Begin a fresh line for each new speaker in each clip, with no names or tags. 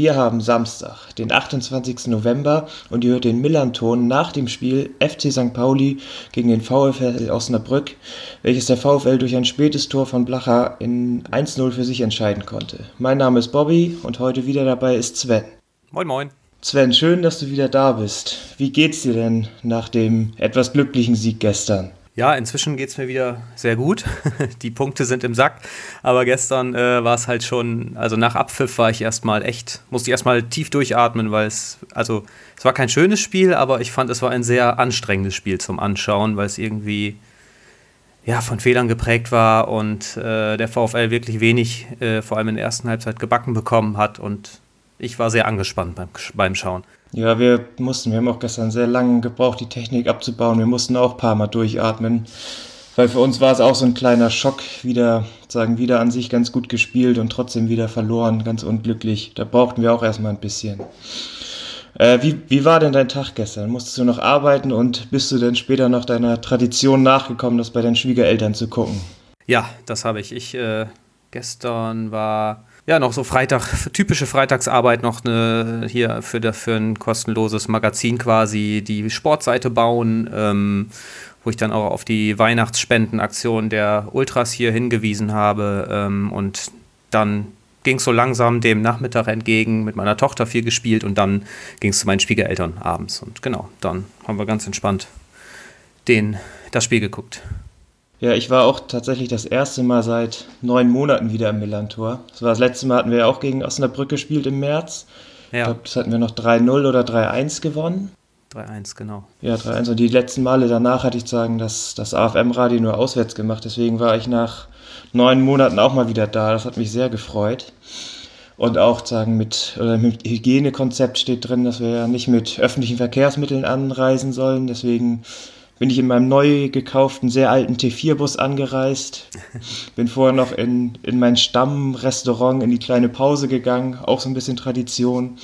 wir haben Samstag, den 28. November und ihr hört den Millanton nach dem Spiel FC St. Pauli gegen den VfL Osnabrück, welches der VfL durch ein spätes Tor von Blacher in 1-0 für sich entscheiden konnte. Mein Name ist Bobby und heute wieder dabei ist Sven.
Moin moin.
Sven, schön, dass du wieder da bist. Wie geht's dir denn nach dem etwas glücklichen Sieg gestern?
Ja, inzwischen geht es mir wieder sehr gut. Die Punkte sind im Sack. Aber gestern äh, war es halt schon, also nach Abpfiff war ich erstmal echt, musste ich erstmal tief durchatmen, weil es, also es war kein schönes Spiel, aber ich fand, es war ein sehr anstrengendes Spiel zum Anschauen, weil es irgendwie ja, von Fehlern geprägt war und äh, der VfL wirklich wenig, äh, vor allem in der ersten Halbzeit, gebacken bekommen hat. Und ich war sehr angespannt beim, beim Schauen.
Ja, wir mussten, wir haben auch gestern sehr lange gebraucht, die Technik abzubauen. Wir mussten auch ein paar Mal durchatmen, weil für uns war es auch so ein kleiner Schock, wieder, sagen, wieder an sich ganz gut gespielt und trotzdem wieder verloren, ganz unglücklich. Da brauchten wir auch erstmal ein bisschen. Äh, wie, wie war denn dein Tag gestern? Musstest du noch arbeiten und bist du denn später noch deiner Tradition nachgekommen, das bei deinen Schwiegereltern zu gucken?
Ja, das habe ich. Ich äh, gestern war ja, noch so Freitag, typische Freitagsarbeit noch eine, hier für, für ein kostenloses Magazin quasi die Sportseite bauen, ähm, wo ich dann auch auf die Weihnachtsspendenaktion der Ultras hier hingewiesen habe ähm, und dann ging es so langsam dem Nachmittag entgegen, mit meiner Tochter viel gespielt und dann ging es zu meinen Schwiegereltern abends und genau, dann haben wir ganz entspannt den, das Spiel geguckt.
Ja, ich war auch tatsächlich das erste Mal seit neun Monaten wieder im Millantor. Das war das letzte Mal, hatten wir ja auch gegen Osnabrück gespielt im März. Ja. Ich glaube, das hatten wir noch 3-0 oder 3-1 gewonnen.
3-1, genau.
Ja, 3-1. Und die letzten Male danach hatte ich sagen, dass das AFM-Radio nur auswärts gemacht. Deswegen war ich nach neun Monaten auch mal wieder da. Das hat mich sehr gefreut. Und auch sagen, mit, oder mit Hygienekonzept steht drin, dass wir ja nicht mit öffentlichen Verkehrsmitteln anreisen sollen. Deswegen bin ich in meinem neu gekauften, sehr alten T4-Bus angereist. Bin vorher noch in, in mein Stammrestaurant in die kleine Pause gegangen, auch so ein bisschen Tradition.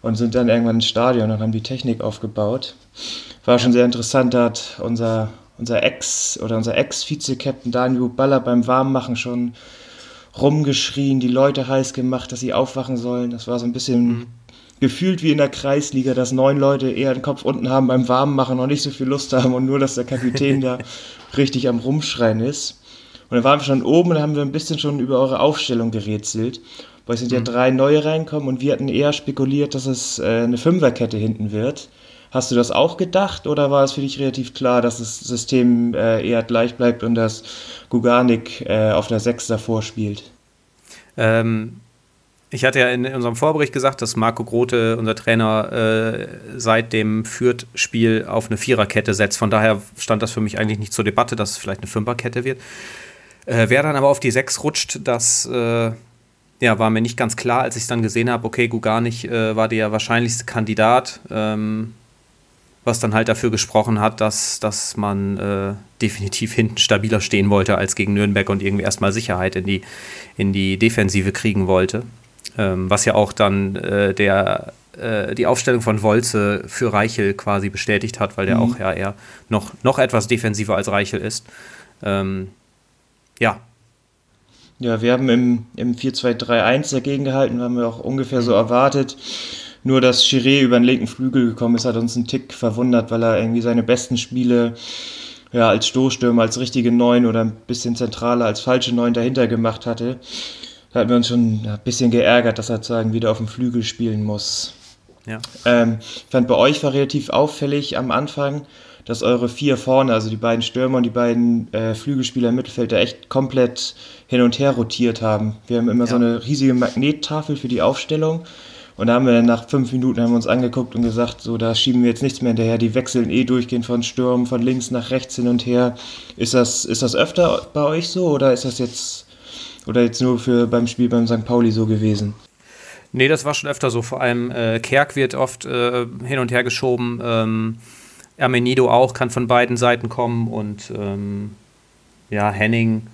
Und sind dann irgendwann ins Stadion und haben die Technik aufgebaut. War schon sehr interessant, da hat unser, unser Ex- oder unser Ex-Vize-Captain Daniel Baller beim Warmmachen schon rumgeschrien, die Leute heiß gemacht, dass sie aufwachen sollen. Das war so ein bisschen mhm gefühlt wie in der Kreisliga, dass neun Leute eher den Kopf unten haben beim Warmmachen und nicht so viel Lust haben und nur, dass der Kapitän da richtig am Rumschreien ist. Und dann waren wir schon oben und haben wir ein bisschen schon über eure Aufstellung gerätselt. Weil es sind ja mhm. drei neue reinkommen und wir hatten eher spekuliert, dass es äh, eine Fünferkette hinten wird. Hast du das auch gedacht oder war es für dich relativ klar, dass das System äh, eher gleich bleibt und dass Gugarnik äh, auf der Sechs davor spielt?
Ähm, ich hatte ja in unserem Vorbericht gesagt, dass Marco Grote, unser Trainer, äh, seit dem Fürth-Spiel auf eine Viererkette setzt. Von daher stand das für mich eigentlich nicht zur Debatte, dass es vielleicht eine Fünferkette wird. Äh, wer dann aber auf die Sechs rutscht, das äh, ja, war mir nicht ganz klar, als ich es dann gesehen habe. Okay, Gugarnik äh, war der wahrscheinlichste Kandidat, ähm, was dann halt dafür gesprochen hat, dass, dass man äh, definitiv hinten stabiler stehen wollte als gegen Nürnberg und irgendwie erstmal Sicherheit in die, in die Defensive kriegen wollte. Ähm, was ja auch dann äh, der, äh, die Aufstellung von Wolze für Reichel quasi bestätigt hat, weil der mhm. auch ja eher noch, noch etwas defensiver als Reichel ist. Ähm, ja.
Ja, wir haben im, im 4-2-3-1 dagegen gehalten, haben wir auch ungefähr so erwartet. Nur, dass Chiré über den linken Flügel gekommen ist, hat uns einen Tick verwundert, weil er irgendwie seine besten Spiele ja, als Stoßstürmer, als richtige Neun oder ein bisschen zentraler als falsche Neun dahinter gemacht hatte da hatten wir uns schon ein bisschen geärgert, dass er sozusagen wieder auf dem Flügel spielen muss. Ja. Ähm, ich fand bei euch war relativ auffällig am Anfang, dass eure vier vorne, also die beiden Stürmer und die beiden äh, Flügelspieler im Mittelfeld, da echt komplett hin und her rotiert haben. Wir haben immer ja. so eine riesige Magnettafel für die Aufstellung. Und da haben wir dann nach fünf Minuten haben wir uns angeguckt und gesagt, so da schieben wir jetzt nichts mehr hinterher. Die wechseln eh durchgehend von Stürmen, von links nach rechts hin und her. Ist das, ist das öfter bei euch so oder ist das jetzt oder jetzt nur für beim Spiel beim St. Pauli so gewesen?
Nee, das war schon öfter so. Vor allem äh, Kerk wird oft äh, hin und her geschoben. Ähm, Ermenido auch kann von beiden Seiten kommen und ähm, ja, Henning.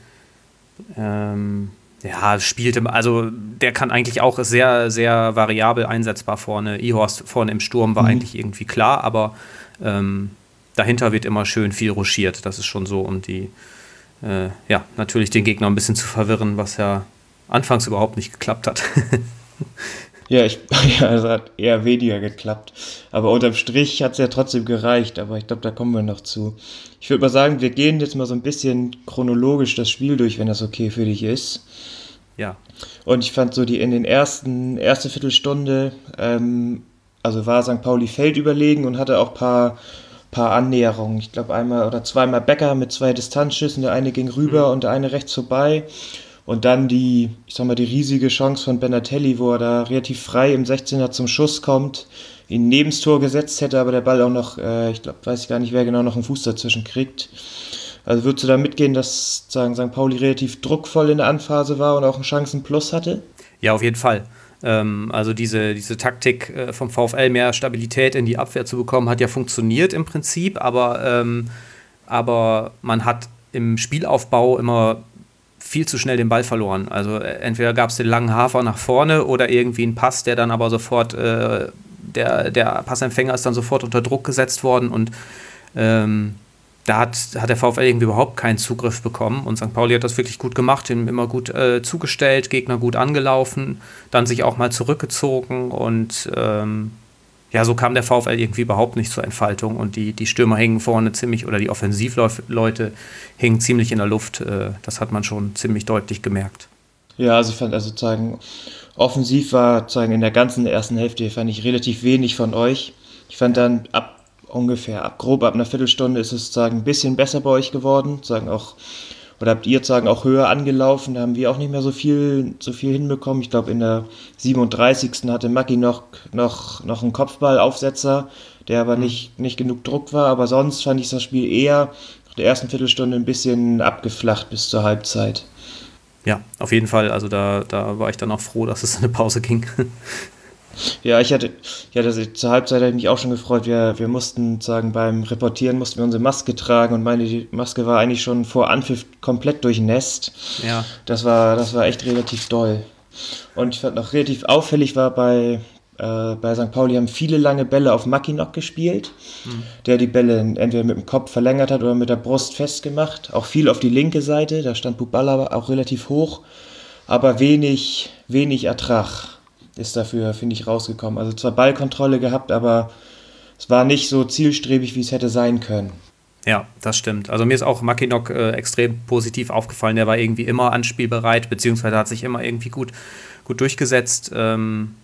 Ähm, Ja, spielt im, also der kann eigentlich auch sehr, sehr variabel einsetzbar vorne. Ihorst vorne im Sturm war mhm. eigentlich irgendwie klar, aber ähm, dahinter wird immer schön viel ruschiert. Das ist schon so, um die, äh, ja, natürlich den Gegner ein bisschen zu verwirren, was ja anfangs überhaupt nicht geklappt hat.
ja, ich, ja, es hat eher weniger geklappt. Aber unterm Strich hat es ja trotzdem gereicht. Aber ich glaube, da kommen wir noch zu. Ich würde mal sagen, wir gehen jetzt mal so ein bisschen chronologisch das Spiel durch, wenn das okay für dich ist.
Ja.
Und ich fand so die in den ersten, erste Viertelstunde, ähm, also war St. Pauli Feld überlegen und hatte auch ein paar paar Annäherungen. Ich glaube einmal oder zweimal Becker mit zwei Distanzschüssen, der eine ging rüber mhm. und der eine rechts vorbei. Und dann die, ich sag mal, die riesige Chance von Benatelli, wo er da relativ frei im 16er zum Schuss kommt, ihn neben das Tor gesetzt hätte, aber der Ball auch noch, äh, ich glaube, weiß ich gar nicht, wer genau noch einen Fuß dazwischen kriegt. Also würdest du da mitgehen, dass sagen St. Pauli relativ druckvoll in der Anphase war und auch einen Chancenplus hatte?
Ja, auf jeden Fall. Ähm, also diese, diese Taktik äh, vom VfL, mehr Stabilität in die Abwehr zu bekommen, hat ja funktioniert im Prinzip, aber, ähm, aber man hat im Spielaufbau immer viel zu schnell den Ball verloren. Also äh, entweder gab es den langen Hafer nach vorne oder irgendwie einen Pass, der dann aber sofort, äh, der, der Passempfänger ist dann sofort unter Druck gesetzt worden und ähm, da hat, hat der VfL irgendwie überhaupt keinen Zugriff bekommen und St. Pauli hat das wirklich gut gemacht, ihm immer gut äh, zugestellt, Gegner gut angelaufen, dann sich auch mal zurückgezogen und ähm, ja, so kam der VfL irgendwie überhaupt nicht zur Entfaltung und die, die Stürmer hängen vorne ziemlich oder die Offensivleute hängen ziemlich in der Luft. Äh, das hat man schon ziemlich deutlich gemerkt.
Ja, also fand also sozusagen offensiv war sozusagen in der ganzen ersten Hälfte fand ich relativ wenig von euch. Ich fand dann ab ungefähr ab grob ab einer Viertelstunde ist es sozusagen ein bisschen besser bei euch geworden, sagen auch oder habt ihr sagen auch höher angelaufen, da haben wir auch nicht mehr so viel so viel hinbekommen. Ich glaube in der 37. hatte Maki noch noch noch einen Kopfballaufsetzer, der aber mhm. nicht nicht genug Druck war, aber sonst fand ich das Spiel eher nach der ersten Viertelstunde ein bisschen abgeflacht bis zur Halbzeit.
Ja, auf jeden Fall. Also da, da war ich dann auch froh, dass es eine Pause ging.
Ja, ich hatte, ich hatte zur Halbzeit hatte ich mich auch schon gefreut. Wir, wir mussten sagen, beim Reportieren mussten wir unsere Maske tragen und meine Maske war eigentlich schon vor Anpfiff komplett durchnässt.
Ja.
Das war, das war echt relativ doll. Und ich fand noch relativ auffällig war bei, äh, bei St. Pauli haben viele lange Bälle auf Mackinock gespielt, mhm. der die Bälle entweder mit dem Kopf verlängert hat oder mit der Brust festgemacht. Auch viel auf die linke Seite, da stand Bubala auch relativ hoch, aber wenig, wenig Ertrag ist dafür, finde ich, rausgekommen. Also zwar Ballkontrolle gehabt, aber es war nicht so zielstrebig, wie es hätte sein können.
Ja, das stimmt. Also mir ist auch Mackinock äh, extrem positiv aufgefallen. Der war irgendwie immer anspielbereit, beziehungsweise hat sich immer irgendwie gut, gut durchgesetzt. Ähm,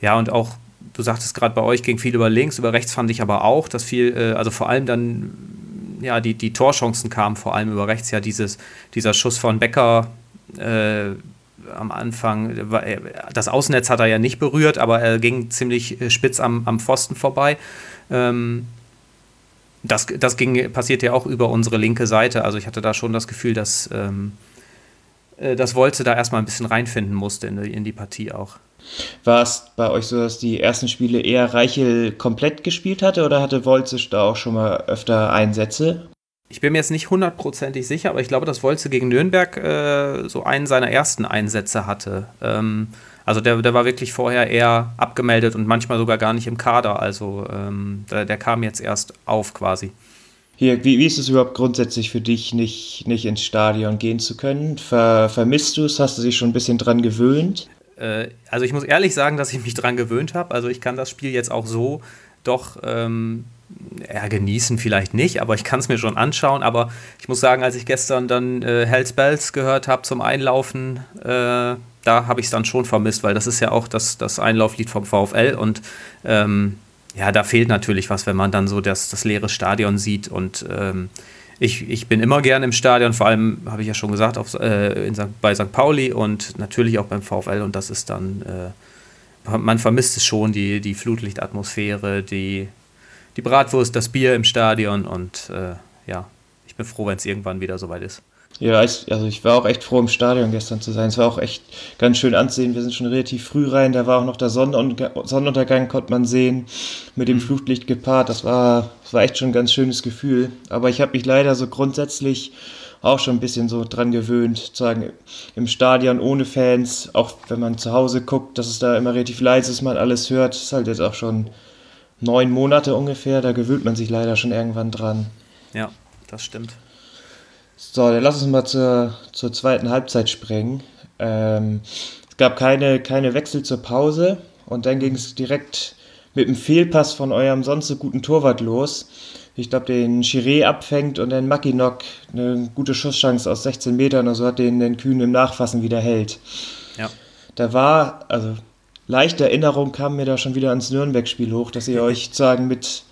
ja, und auch, du sagtest gerade bei euch ging viel über links, über rechts fand ich aber auch, dass viel, äh, also vor allem dann, ja, die, die Torchancen kamen vor allem über rechts. Ja, dieses, dieser Schuss von Becker, äh, am Anfang, das Außennetz hat er ja nicht berührt, aber er ging ziemlich äh, spitz am, am Pfosten vorbei. Ähm, das, das ging, passiert ja auch über unsere linke Seite. Also ich hatte da schon das Gefühl, dass, ähm, äh, dass Wolze da erstmal ein bisschen reinfinden musste in die, in die Partie auch.
War es bei euch so, dass die ersten Spiele eher Reichel komplett gespielt hatte oder hatte Wolze da auch schon mal öfter Einsätze?
Ich bin mir jetzt nicht hundertprozentig sicher, aber ich glaube, dass Wolze gegen Nürnberg äh, so einen seiner ersten Einsätze hatte. Ähm, also der, der war wirklich vorher eher abgemeldet und manchmal sogar gar nicht im Kader. Also ähm, der, der, kam jetzt erst auf quasi.
Hier, wie, wie ist es überhaupt grundsätzlich für dich, nicht, nicht ins Stadion gehen zu können? Ver, vermisst du es? Hast du dich schon ein bisschen dran gewöhnt?
Äh, also ich muss ehrlich sagen, dass ich mich dran gewöhnt habe. Also ich kann das Spiel jetzt auch so doch ähm, ja, genießen vielleicht nicht, aber ich kann es mir schon anschauen. Aber ich muss sagen, als ich gestern dann äh, Hells Bells gehört habe zum Einlaufen, äh, da habe ich es dann schon vermisst, weil das ist ja auch das, das Einlauflied vom VfL und ähm, ja, da fehlt natürlich was, wenn man dann so das, das leere Stadion sieht und ähm, ich, ich bin immer gern im Stadion, vor allem habe ich ja schon gesagt, auf, äh, in bei St. Pauli und natürlich auch beim VfL und das ist dann, äh, man vermisst es schon, die, die Flutlichtatmosphäre, die, die Bratwurst, das Bier im Stadion und äh, ja, ich bin froh, wenn es irgendwann wieder soweit ist.
Ja, ich, also ich war auch echt froh, im Stadion gestern zu sein. Es war auch echt ganz schön anzusehen. Wir sind schon relativ früh rein. Da war auch noch der Sonnenuntergang, Sonnenuntergang konnte man sehen, mit dem mhm. Flutlicht gepaart. Das war, das war echt schon ein ganz schönes Gefühl. Aber ich habe mich leider so grundsätzlich auch schon ein bisschen so dran gewöhnt, sozusagen im Stadion ohne Fans, auch wenn man zu Hause guckt, dass es da immer relativ leise ist, man alles hört, ist halt jetzt auch schon neun Monate ungefähr, da gewöhnt man sich leider schon irgendwann dran.
Ja, das stimmt.
So, dann lass uns mal zur, zur zweiten Halbzeit springen. Ähm, es gab keine, keine Wechsel zur Pause und dann ging es direkt mit einem Fehlpass von eurem sonst so guten Torwart los. Ich glaube, den Chiré abfängt und dann Mackinock eine gute Schusschance aus 16 Metern oder so hat den, den Kühn im Nachfassen wieder hält.
Ja.
Da war, also leichte Erinnerung kam mir da schon wieder ans Nürnberg-Spiel hoch, dass ihr euch sagen mit,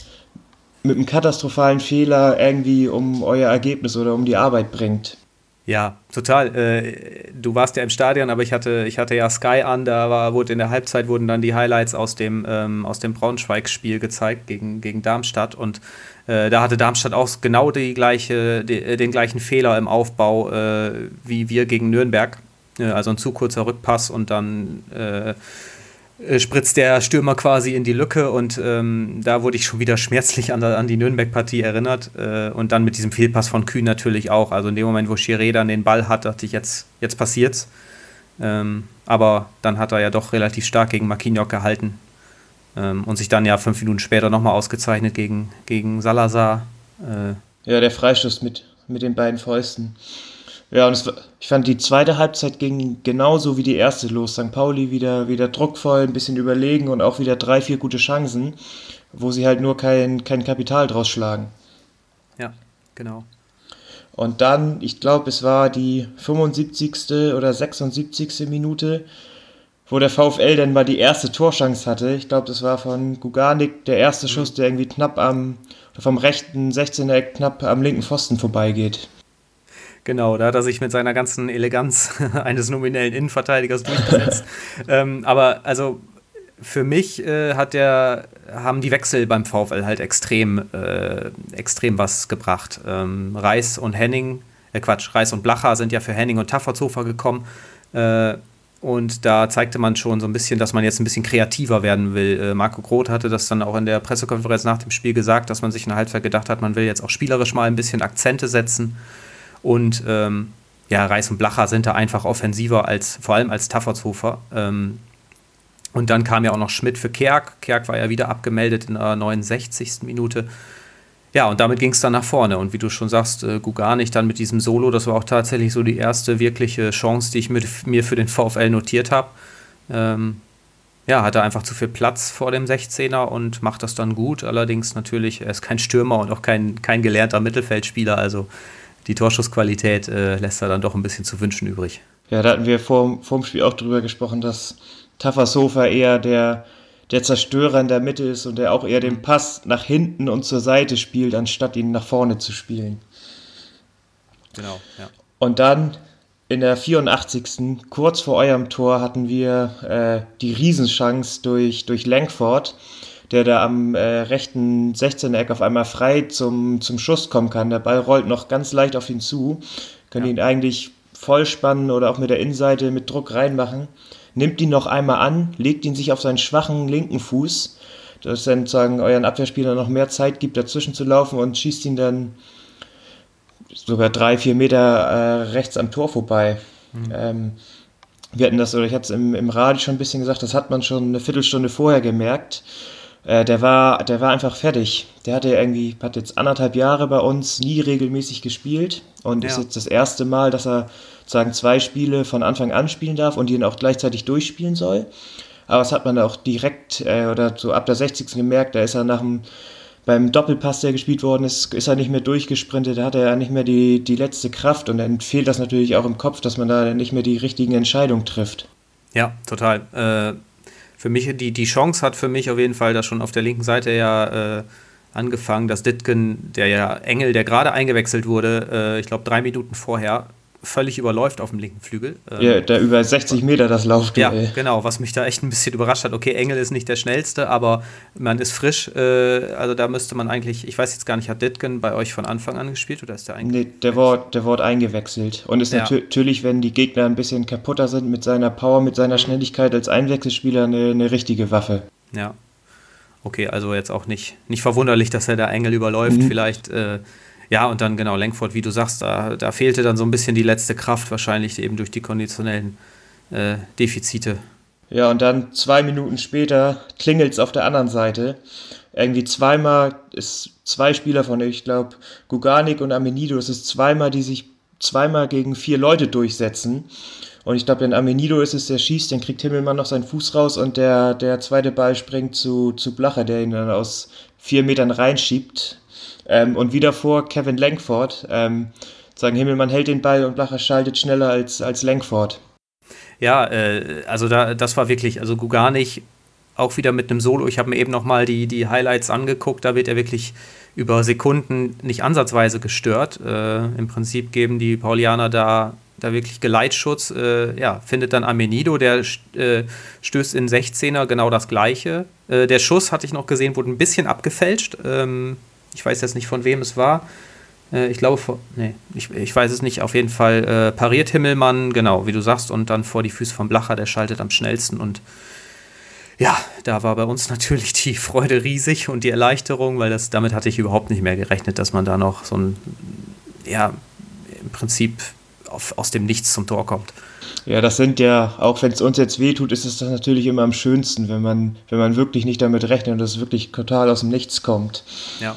mit einem katastrophalen Fehler irgendwie um euer Ergebnis oder um die Arbeit bringt.
Ja, total. Äh, du warst ja im Stadion, aber ich hatte, ich hatte ja Sky an, da war, wurde in der Halbzeit wurden dann die Highlights aus dem, ähm, aus dem Braunschweig-Spiel gezeigt gegen, gegen Darmstadt und äh, da hatte Darmstadt auch genau die gleiche, die, äh, den gleichen Fehler im Aufbau äh, wie wir gegen Nürnberg. Also ein zu kurzer Rückpass und dann äh, spritzt der Stürmer quasi in die Lücke und ähm, da wurde ich schon wieder schmerzlich an, an die Nürnberg-Partie erinnert äh, und dann mit diesem Fehlpass von Kühn natürlich auch. Also in dem Moment, wo Chiré dann den Ball hat, dachte ich, jetzt, jetzt passiert's. Ähm, aber dann hat er ja doch relativ stark gegen Marquinhos gehalten ähm, und sich dann ja fünf Minuten später nochmal ausgezeichnet gegen, gegen Salazar.
Äh, ja, der Freistoß mit, mit den beiden Fäusten. Ja, und es, ich fand, die zweite Halbzeit ging genauso wie die erste los. St. Pauli wieder, wieder druckvoll, ein bisschen überlegen und auch wieder drei, vier gute Chancen, wo sie halt nur kein, kein Kapital draus schlagen.
Ja, genau.
Und dann, ich glaube, es war die 75. oder 76. Minute, wo der VfL dann mal die erste Torchance hatte. Ich glaube, das war von Guganik der erste mhm. Schuss, der irgendwie knapp am, vom rechten 16er knapp am linken Pfosten vorbeigeht.
Genau, da hat er sich mit seiner ganzen Eleganz eines nominellen Innenverteidigers durchgesetzt. ähm, aber also für mich äh, hat der, haben die Wechsel beim VfL halt extrem, äh, extrem was gebracht. Ähm, Reis und Henning, äh Quatsch, Reis und Blacher sind ja für Henning und Tafferzofer gekommen. Äh, und da zeigte man schon so ein bisschen, dass man jetzt ein bisschen kreativer werden will. Äh, Marco Groth hatte das dann auch in der Pressekonferenz nach dem Spiel gesagt, dass man sich in der Halbzeit gedacht hat, man will jetzt auch spielerisch mal ein bisschen Akzente setzen. Und ähm, ja, Reis und Blacher sind da einfach offensiver als, vor allem als Taffertshofer. Ähm, und dann kam ja auch noch Schmidt für Kerk. Kerk war ja wieder abgemeldet in der 69. Minute. Ja, und damit ging es dann nach vorne. Und wie du schon sagst, äh, Guganich dann mit diesem Solo, das war auch tatsächlich so die erste wirkliche Chance, die ich mit, mir für den VfL notiert habe. Ähm, ja, hatte einfach zu viel Platz vor dem 16er und macht das dann gut. Allerdings natürlich, er ist kein Stürmer und auch kein, kein gelernter Mittelfeldspieler. Also die Torschussqualität äh, lässt er dann doch ein bisschen zu wünschen übrig.
Ja, da hatten wir vor, vor dem Spiel auch drüber gesprochen, dass Tafassofa eher der, der Zerstörer in der Mitte ist und der auch eher den Pass nach hinten und zur Seite spielt, anstatt ihn nach vorne zu spielen.
Genau, ja.
Und dann in der 84. kurz vor eurem Tor hatten wir äh, die Riesenchance durch, durch Langford der da am äh, rechten 16er-Eck auf einmal frei zum, zum Schuss kommen kann. Der Ball rollt noch ganz leicht auf ihn zu. Können ja. ihn eigentlich voll spannen oder auch mit der Innenseite mit Druck reinmachen. Nimmt ihn noch einmal an, legt ihn sich auf seinen schwachen linken Fuß, dass dann sagen euren Abwehrspieler noch mehr Zeit gibt, dazwischen zu laufen und schießt ihn dann sogar drei, vier Meter äh, rechts am Tor vorbei. Mhm. Ähm, wir hatten das, oder ich hatte es im, im Radio schon ein bisschen gesagt, das hat man schon eine Viertelstunde vorher gemerkt. Äh, der, war, der war einfach fertig. Der hatte irgendwie, hat jetzt anderthalb Jahre bei uns nie regelmäßig gespielt und ja. ist jetzt das erste Mal, dass er sagen zwei Spiele von Anfang an spielen darf und die dann auch gleichzeitig durchspielen soll. Aber das hat man auch direkt äh, oder so ab der 60. gemerkt, da ist er nach dem beim Doppelpass, der gespielt worden ist, ist er nicht mehr durchgesprintet, da hat er ja nicht mehr die, die letzte Kraft und dann fehlt das natürlich auch im Kopf, dass man da nicht mehr die richtigen Entscheidungen trifft.
Ja, total. Äh, für mich, die, die Chance hat für mich auf jeden Fall da schon auf der linken Seite ja äh, angefangen, dass Ditken, der ja Engel, der gerade eingewechselt wurde, äh, ich glaube drei Minuten vorher, völlig überläuft auf dem linken Flügel.
Ähm, ja, der über 60 Meter das Lauf.
Ja, genau, was mich da echt ein bisschen überrascht hat. Okay, Engel ist nicht der schnellste, aber man ist frisch. Äh, also da müsste man eigentlich, ich weiß jetzt gar nicht, hat Ditgen bei euch von Anfang an gespielt oder ist der
eingewechselt? Nee, der wurde, der wurde eingewechselt. Und ist ja. natürlich, wenn die Gegner ein bisschen kaputter sind mit seiner Power, mit seiner Schnelligkeit als Einwechselspieler eine, eine richtige Waffe.
Ja. Okay, also jetzt auch nicht, nicht verwunderlich, dass er da Engel überläuft. Mhm. Vielleicht. Äh, Ja, und dann genau, Lenkford, wie du sagst, da, da fehlte dann so ein bisschen die letzte Kraft, wahrscheinlich eben durch die konditionellen äh, Defizite.
Ja, und dann zwei Minuten später klingelt es auf der anderen Seite. Irgendwie zweimal ist zwei Spieler von, ich glaube, Guganik und Amenido, es ist zweimal, die sich zweimal gegen vier Leute durchsetzen. Und ich glaube, wenn Amenido ist es, der schießt, dann kriegt Himmelmann noch seinen Fuß raus und der, der zweite Ball springt zu, zu Blacher, der ihn dann aus vier Metern reinschiebt. Ähm, und wieder vor Kevin Langford. Ähm, sagen, Himmelmann hält den Ball und Blacher schaltet schneller als, als Langford.
Ja, äh, also da, das war wirklich, also Guganich auch wieder mit einem Solo. Ich habe mir eben nochmal die, die Highlights angeguckt, da wird er wirklich über Sekunden nicht ansatzweise gestört. Äh, Im Prinzip geben die Paulianer da da wirklich Geleitschutz. Äh, ja, findet dann Amenido, der äh, stößt in 16er genau das Gleiche. Äh, der Schuss, hatte ich noch gesehen, wurde ein bisschen abgefälscht. Ähm, ich weiß jetzt nicht, von wem es war. Äh, ich glaube, vor, nee, ich, ich weiß es nicht. Auf jeden Fall äh, pariert Himmelmann, genau, wie du sagst, und dann vor die Füße von Blacher, der schaltet am schnellsten und ja, da war bei uns natürlich die Freude riesig und die Erleichterung, weil das damit hatte ich überhaupt nicht mehr gerechnet, dass man da noch so ein, ja, im Prinzip auf, aus dem Nichts zum Tor kommt.
Ja, das sind ja, auch wenn es uns jetzt wehtut, ist es das natürlich immer am schönsten, wenn man, wenn man wirklich nicht damit rechnet und es wirklich total aus dem Nichts kommt.
Ja.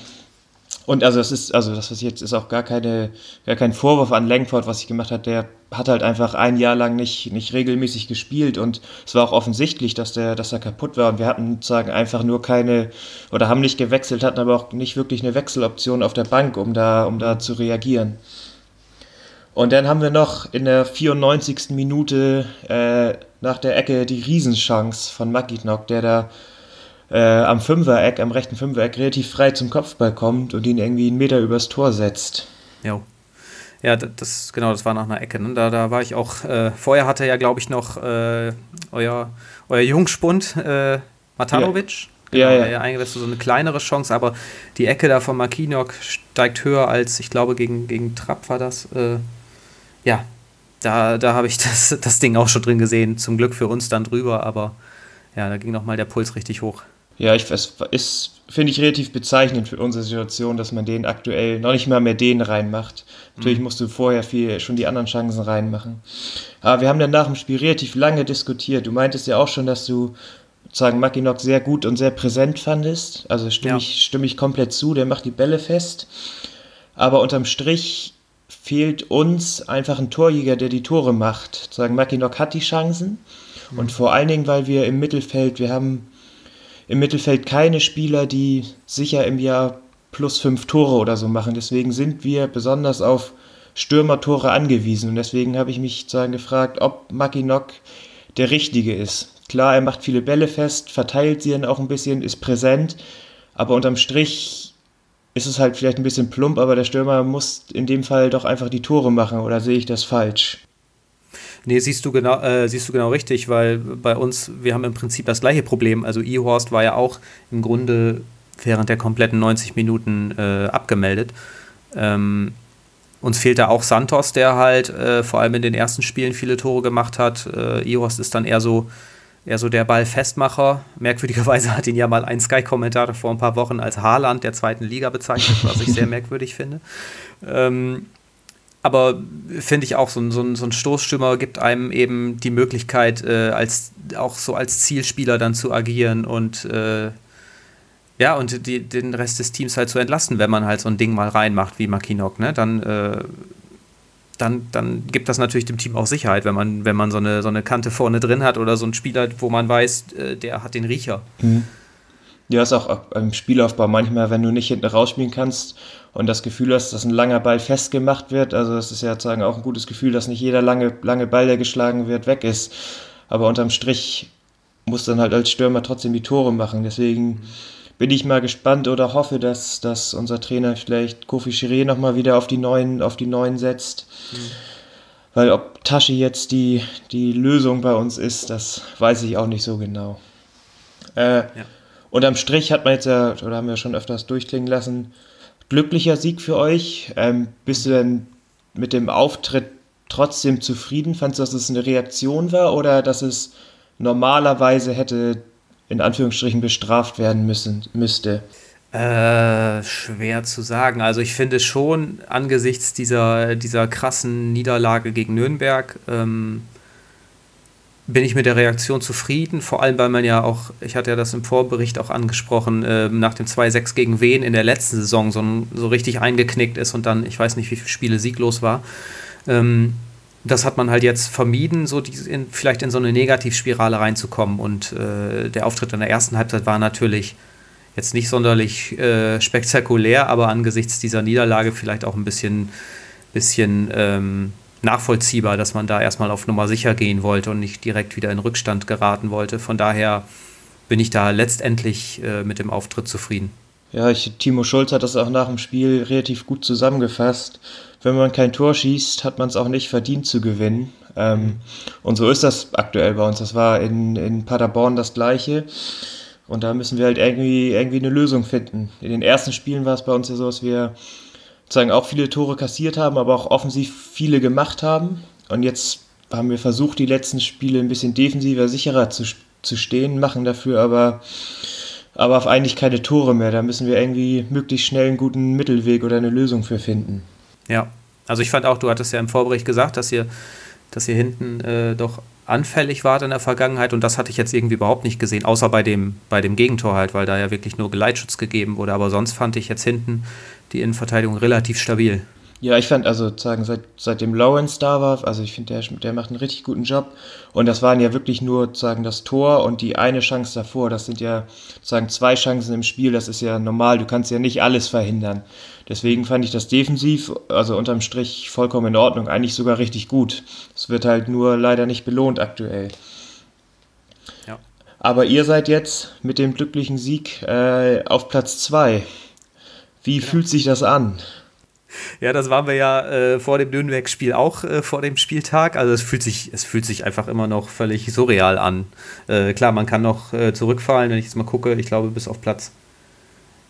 Und also das ist, also das was jetzt ist auch gar keine, gar kein Vorwurf an Langford, was ich gemacht hat. Der hat halt einfach ein Jahr lang nicht, nicht regelmäßig gespielt und es war auch offensichtlich, dass der, dass er kaputt war. Und wir hatten sozusagen einfach nur keine oder haben nicht gewechselt, hatten aber auch nicht wirklich eine Wechseloption auf der Bank, um da, um da zu reagieren. Und dann haben wir noch in der 94. Minute äh, nach der Ecke die Riesenchance von Maginok, der da äh, am Fünfereck, am rechten Fünfereck relativ frei zum Kopfball kommt und ihn irgendwie einen Meter übers Tor setzt.
Jo. Ja, das, genau, das war nach einer Ecke. Ne? Da, da war ich auch, äh, vorher hatte ja, glaube ich, noch äh, euer, euer Jungspund äh, Matanovic.
Ja. Genau, ja, ja.
eingewechselt, so eine kleinere Chance, aber die Ecke da von Makinok steigt höher als, ich glaube, gegen, gegen Trapp war das. Äh, ja, da, da habe ich das, das Ding auch schon drin gesehen. Zum Glück für uns dann drüber, aber ja, da ging nochmal der Puls richtig hoch.
Ja, ich, es ist, finde ich, relativ bezeichnend für unsere Situation, dass man den aktuell noch nicht mal mehr den reinmacht. Natürlich mhm. musst du vorher viel, schon die anderen Chancen reinmachen. Aber wir haben dann nach dem Spiel relativ lange diskutiert. Du meintest ja auch schon, dass du sozusagen Mackinock sehr gut und sehr präsent fandest. Also stimme, ja. ich, stimme ich komplett zu, der macht die Bälle fest. Aber unterm Strich fehlt uns einfach ein Torjäger, der die Tore macht. Sagen, Mackinock hat die Chancen mhm. und vor allen Dingen, weil wir im Mittelfeld, wir haben im Mittelfeld keine Spieler, die sicher im Jahr plus fünf Tore oder so machen. Deswegen sind wir besonders auf Stürmertore angewiesen und deswegen habe ich mich sagen gefragt, ob Mackinock der Richtige ist. Klar, er macht viele Bälle fest, verteilt sie dann auch ein bisschen, ist präsent, aber unterm Strich ist es halt vielleicht ein bisschen plump, aber der Stürmer muss in dem Fall doch einfach die Tore machen oder sehe ich das falsch?
Nee, siehst du genau, äh, siehst du genau richtig, weil bei uns, wir haben im Prinzip das gleiche Problem. Also Ihorst war ja auch im Grunde während der kompletten 90 Minuten äh, abgemeldet. Ähm, uns fehlt da auch Santos, der halt äh, vor allem in den ersten Spielen viele Tore gemacht hat. Äh, Ihorst ist dann eher so eher so der Ballfestmacher. Merkwürdigerweise hat ihn ja mal ein Sky-Kommentator vor ein paar Wochen als Haaland der zweiten Liga bezeichnet, was ich sehr merkwürdig finde. Ähm, aber finde ich auch, so ein, so, so ein Stoßstürmer gibt einem eben die Möglichkeit, äh, als, auch so als Zielspieler dann zu agieren und äh, ja, und die, den Rest des Teams halt zu entlasten, wenn man halt so ein Ding mal reinmacht wie Makinok, ne? Dann äh, dann, dann gibt das natürlich dem Team auch Sicherheit, wenn man, wenn man so eine, so eine Kante vorne drin hat oder so einen Spieler, wo man weiß, äh, der hat den Riecher. Mhm.
Ja, ist auch im Spielaufbau manchmal, wenn du nicht hinten rausspielen kannst und das Gefühl hast, dass ein langer Ball festgemacht wird. Also, das ist ja sozusagen auch ein gutes Gefühl, dass nicht jeder lange, lange Ball, der geschlagen wird, weg ist. Aber unterm Strich muss dann halt als Stürmer trotzdem die Tore machen. Deswegen. Bin ich mal gespannt oder hoffe, dass, dass unser Trainer vielleicht Kofi Chiré nochmal wieder auf die Neuen, auf die Neuen setzt. Mhm. Weil ob Tashi jetzt die, die Lösung bei uns ist, das weiß ich auch nicht so genau. Äh, ja. Unterm Strich hat man jetzt ja, oder haben wir schon öfters durchklingen lassen, glücklicher Sieg für euch. Ähm, bist du denn mit dem Auftritt trotzdem zufrieden? Fandest du, dass es eine Reaktion war oder dass es normalerweise hätte in Anführungsstrichen bestraft werden müssen, müsste?
Äh, schwer zu sagen. Also ich finde schon angesichts dieser, dieser krassen Niederlage gegen Nürnberg ähm, bin ich mit der Reaktion zufrieden, vor allem weil man ja auch, ich hatte ja das im Vorbericht auch angesprochen, äh, nach dem 2-6 gegen Wien in der letzten Saison so, so richtig eingeknickt ist und dann, ich weiß nicht, wie viele Spiele sieglos war. Ähm, das hat man halt jetzt vermieden, so die, in, vielleicht in so eine Negativspirale reinzukommen. Und äh, der Auftritt in der ersten Halbzeit war natürlich jetzt nicht sonderlich äh, spektakulär, aber angesichts dieser Niederlage vielleicht auch ein bisschen, bisschen ähm, nachvollziehbar, dass man da erstmal auf Nummer sicher gehen wollte und nicht direkt wieder in Rückstand geraten wollte. Von daher bin ich da letztendlich äh, mit dem Auftritt zufrieden.
Ja, ich, Timo Schulz hat das auch nach dem Spiel relativ gut zusammengefasst. Wenn man kein Tor schießt, hat man es auch nicht verdient zu gewinnen. Ähm, und so ist das aktuell bei uns. Das war in, in Paderborn das Gleiche. Und da müssen wir halt irgendwie, irgendwie eine Lösung finden. In den ersten Spielen war es bei uns ja so, dass wir sozusagen auch viele Tore kassiert haben, aber auch offensiv viele gemacht haben. Und jetzt haben wir versucht, die letzten Spiele ein bisschen defensiver, sicherer zu, zu stehen, machen dafür aber, aber auf eigentlich keine Tore mehr. Da müssen wir irgendwie möglichst schnell einen guten Mittelweg oder eine Lösung für finden.
Ja, also ich fand auch, du hattest ja im Vorbericht gesagt, dass ihr, dass ihr hinten äh, doch anfällig wart in der Vergangenheit und das hatte ich jetzt irgendwie überhaupt nicht gesehen, außer bei dem, bei dem Gegentor halt, weil da ja wirklich nur Geleitschutz gegeben wurde. Aber sonst fand ich jetzt hinten die Innenverteidigung relativ stabil.
Ja, ich fand also sagen, seit, seitdem Lawrence da war, also ich finde, der, der macht einen richtig guten Job. Und das waren ja wirklich nur sagen das Tor und die eine Chance davor. Das sind ja sagen zwei Chancen im Spiel. Das ist ja normal. Du kannst ja nicht alles verhindern. Deswegen fand ich das defensiv, also unterm Strich vollkommen in Ordnung, eigentlich sogar richtig gut. Es wird halt nur leider nicht belohnt aktuell. Ja. Aber ihr seid jetzt mit dem glücklichen Sieg äh, auf Platz 2. Wie genau. fühlt sich das an?
Ja, das waren wir ja äh, vor dem Nürnberg-Spiel auch äh, vor dem Spieltag. Also es fühlt sich, es fühlt sich einfach immer noch völlig surreal an. Äh, klar, man kann noch äh, zurückfallen, wenn ich jetzt mal gucke, ich glaube bis auf Platz,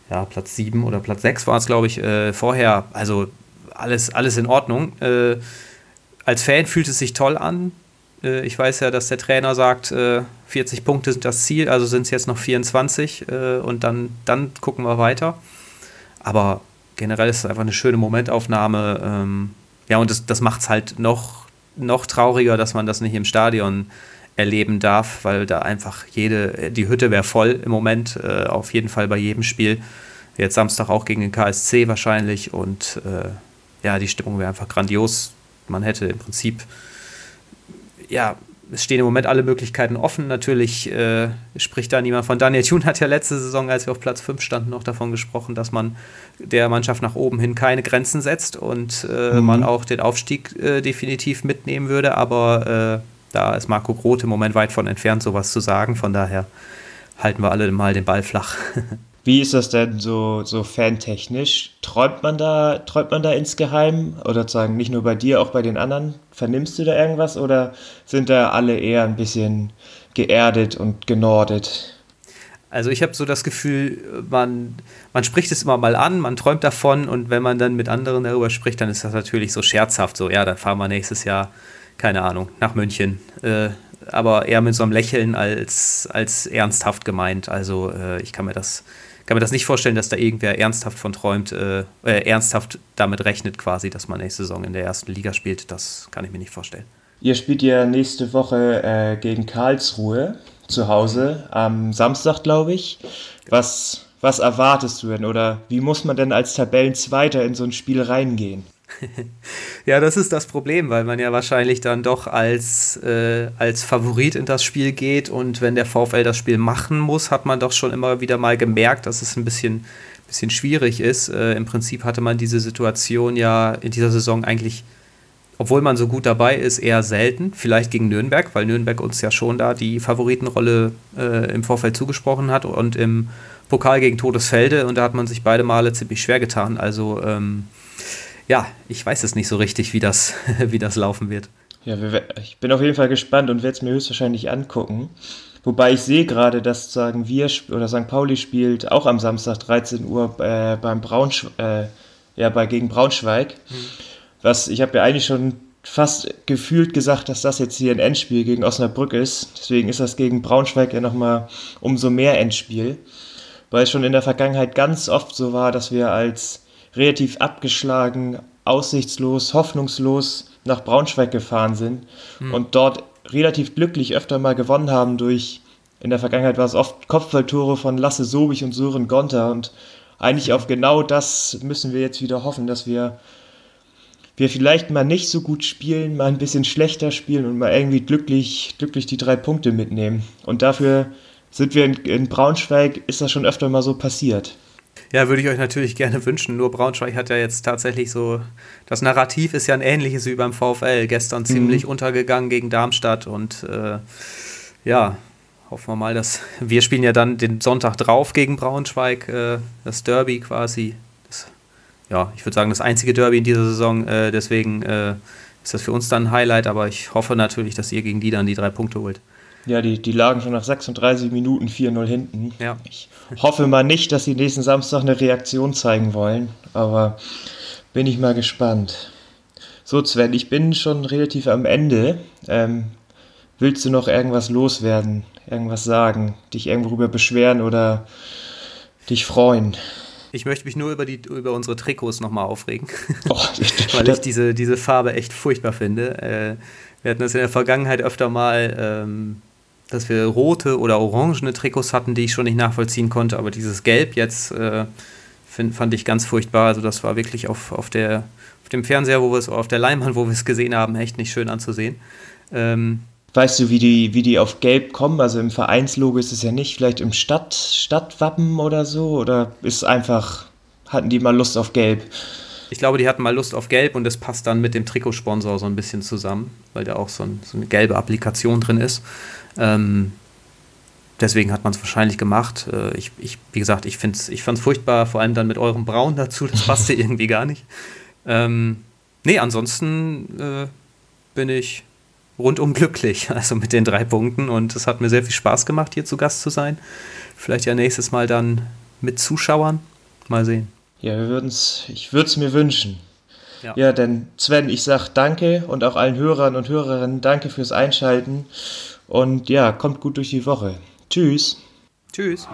ja, Platz 7 oder Platz 6 war es, glaube ich, äh, vorher. Also alles, alles in Ordnung. Äh, als Fan fühlt es sich toll an. ich weiß ja, dass der Trainer sagt, 40 Punkte sind das Ziel, also sind es jetzt noch 24 und dann, dann gucken wir weiter. Aber generell ist es einfach eine schöne Momentaufnahme. Ähm, ja, und das, das macht es halt noch, noch trauriger, dass man das nicht im Stadion erleben darf, weil da einfach jede, die Hütte wäre voll im Moment, äh, auf jeden Fall bei jedem Spiel. Jetzt Samstag auch gegen den KSC wahrscheinlich und äh, ja, die Stimmung wäre einfach grandios. Man hätte im Prinzip ja es stehen im Moment alle Möglichkeiten offen. Natürlich äh, spricht da niemand von. Daniel Thun hat ja letzte Saison, als wir auf Platz 5 standen, noch davon gesprochen, dass man der Mannschaft nach oben hin keine Grenzen setzt und äh, mhm. man auch den Aufstieg äh, definitiv mitnehmen würde. Aber äh, da ist Marco Groth im Moment weit von entfernt, sowas zu sagen. Von daher halten wir alle mal den Ball flach.
Wie ist das denn so, so fantechnisch? Träumt man da, träumt man da insgeheim? Oder sagen nicht nur bei dir, auch bei den anderen? Vernimmst du da irgendwas oder sind da alle eher ein bisschen geerdet und genordet?
Also ich habe so das Gefühl, man, man spricht es immer mal an, man träumt davon und wenn man dann mit anderen darüber spricht, dann ist das natürlich so scherzhaft, so ja, dann fahren wir nächstes Jahr, keine Ahnung, nach München. Äh, aber eher mit so einem Lächeln als, als ernsthaft gemeint. Also äh, ich kann mir das kann mir das nicht vorstellen, dass da irgendwer ernsthaft von träumt, äh, äh, ernsthaft damit rechnet quasi, dass man nächste Saison in der ersten Liga spielt. Das kann ich mir nicht vorstellen.
Ihr spielt ja nächste Woche äh, gegen Karlsruhe zu Hause am Samstag, glaube ich. Was, was erwartest du denn oder wie muss man denn als Tabellenzweiter in so ein Spiel reingehen?
ja, das ist das Problem, weil man ja wahrscheinlich dann doch als, äh, als Favorit in das Spiel geht und wenn der VfL das Spiel machen muss, hat man doch schon immer wieder mal gemerkt, dass es ein bisschen, bisschen schwierig ist. Äh, Im Prinzip hatte man diese Situation ja in dieser Saison eigentlich, obwohl man so gut dabei ist, eher selten. Vielleicht gegen Nürnberg, weil Nürnberg uns ja schon da die Favoritenrolle äh, im Vorfeld zugesprochen hat und im Pokal gegen Todesfelde und da hat man sich beide Male ziemlich schwer getan. Also ähm, ja, ich weiß es nicht so richtig, wie das, wie das laufen wird.
Ja, ich bin auf jeden Fall gespannt und werde es mir höchstwahrscheinlich angucken. Wobei ich sehe gerade, dass sagen wir oder St. Pauli spielt auch am Samstag 13 Uhr äh, beim Braunsch äh, ja, bei, gegen Braunschweig. Mhm. Was ich habe ja eigentlich schon fast gefühlt gesagt, dass das jetzt hier ein Endspiel gegen Osnabrück ist. Deswegen ist das gegen Braunschweig ja nochmal umso mehr Endspiel. weil es schon in der Vergangenheit ganz oft so war, dass wir als relativ abgeschlagen, aussichtslos, hoffnungslos nach Braunschweig gefahren sind mhm. und dort relativ glücklich öfter mal gewonnen haben durch, in der Vergangenheit war es oft Kopfballtore von Lasse Sobich und Sören Gonter und eigentlich auf genau das müssen wir jetzt wieder hoffen, dass wir wir vielleicht mal nicht so gut spielen, mal ein bisschen schlechter spielen und mal irgendwie glücklich, glücklich die drei Punkte mitnehmen. Und dafür sind wir in, in Braunschweig, ist das schon öfter mal so passiert.
Ja, würde ich euch natürlich gerne wünschen. Nur Braunschweig hat ja jetzt tatsächlich so. Das Narrativ ist ja ein ähnliches wie beim VfL. Gestern ziemlich mhm. untergegangen gegen Darmstadt und äh, ja, hoffen wir mal, dass. Wir spielen ja dann den Sonntag drauf gegen Braunschweig, äh, das Derby quasi. Das, ja, ich würde sagen, das einzige Derby in dieser Saison. Äh, deswegen äh, ist das für uns dann ein Highlight, aber ich hoffe natürlich, dass ihr gegen die dann die drei Punkte holt.
Ja, die, die lagen schon nach 36 Minuten 4-0 hinten. Ja. Ich hoffe mal nicht, dass sie nächsten Samstag eine Reaktion zeigen wollen, aber bin ich mal gespannt. So, Sven, ich bin schon relativ am Ende. Ähm, willst du noch irgendwas loswerden, irgendwas sagen, dich irgendwo beschweren oder dich freuen?
Ich möchte mich nur über, die, über unsere Trikots nochmal aufregen, oh, weil ich diese, diese Farbe echt furchtbar finde. Äh, wir hatten das in der Vergangenheit öfter mal. Ähm, dass wir rote oder orangene Trikots hatten, die ich schon nicht nachvollziehen konnte, aber dieses Gelb jetzt äh, find, fand ich ganz furchtbar. Also das war wirklich auf, auf, der, auf dem Fernseher, wo wir es, auf der Leinwand, wo wir es gesehen haben, echt nicht schön anzusehen. Ähm,
Weißt du, wie die, wie die auf Gelb kommen? Also im Vereinslogo ist es ja nicht, vielleicht im Stadt, Stadtwappen oder so? Oder ist einfach, hatten die mal Lust auf Gelb?
Ich glaube, die hatten mal Lust auf Gelb und das passt dann mit dem Trikotsponsor so ein bisschen zusammen, weil da auch so, ein, so eine gelbe Applikation drin ist. Ähm, deswegen hat man es wahrscheinlich gemacht. Äh, ich, ich, wie gesagt, ich, ich fand es furchtbar, vor allem dann mit eurem Braun dazu, das passte irgendwie gar nicht. Ähm, nee, ansonsten äh, bin ich rundum glücklich, also mit den drei Punkten und es hat mir sehr viel Spaß gemacht, hier zu Gast zu sein. Vielleicht ja nächstes Mal dann mit Zuschauern. Mal sehen.
Ja, wir würden's, ich würde es mir wünschen. Ja. ja, denn Sven, ich sage danke und auch allen Hörern und Hörerinnen danke fürs Einschalten und ja, kommt gut durch die Woche. Tschüss.
Tschüss.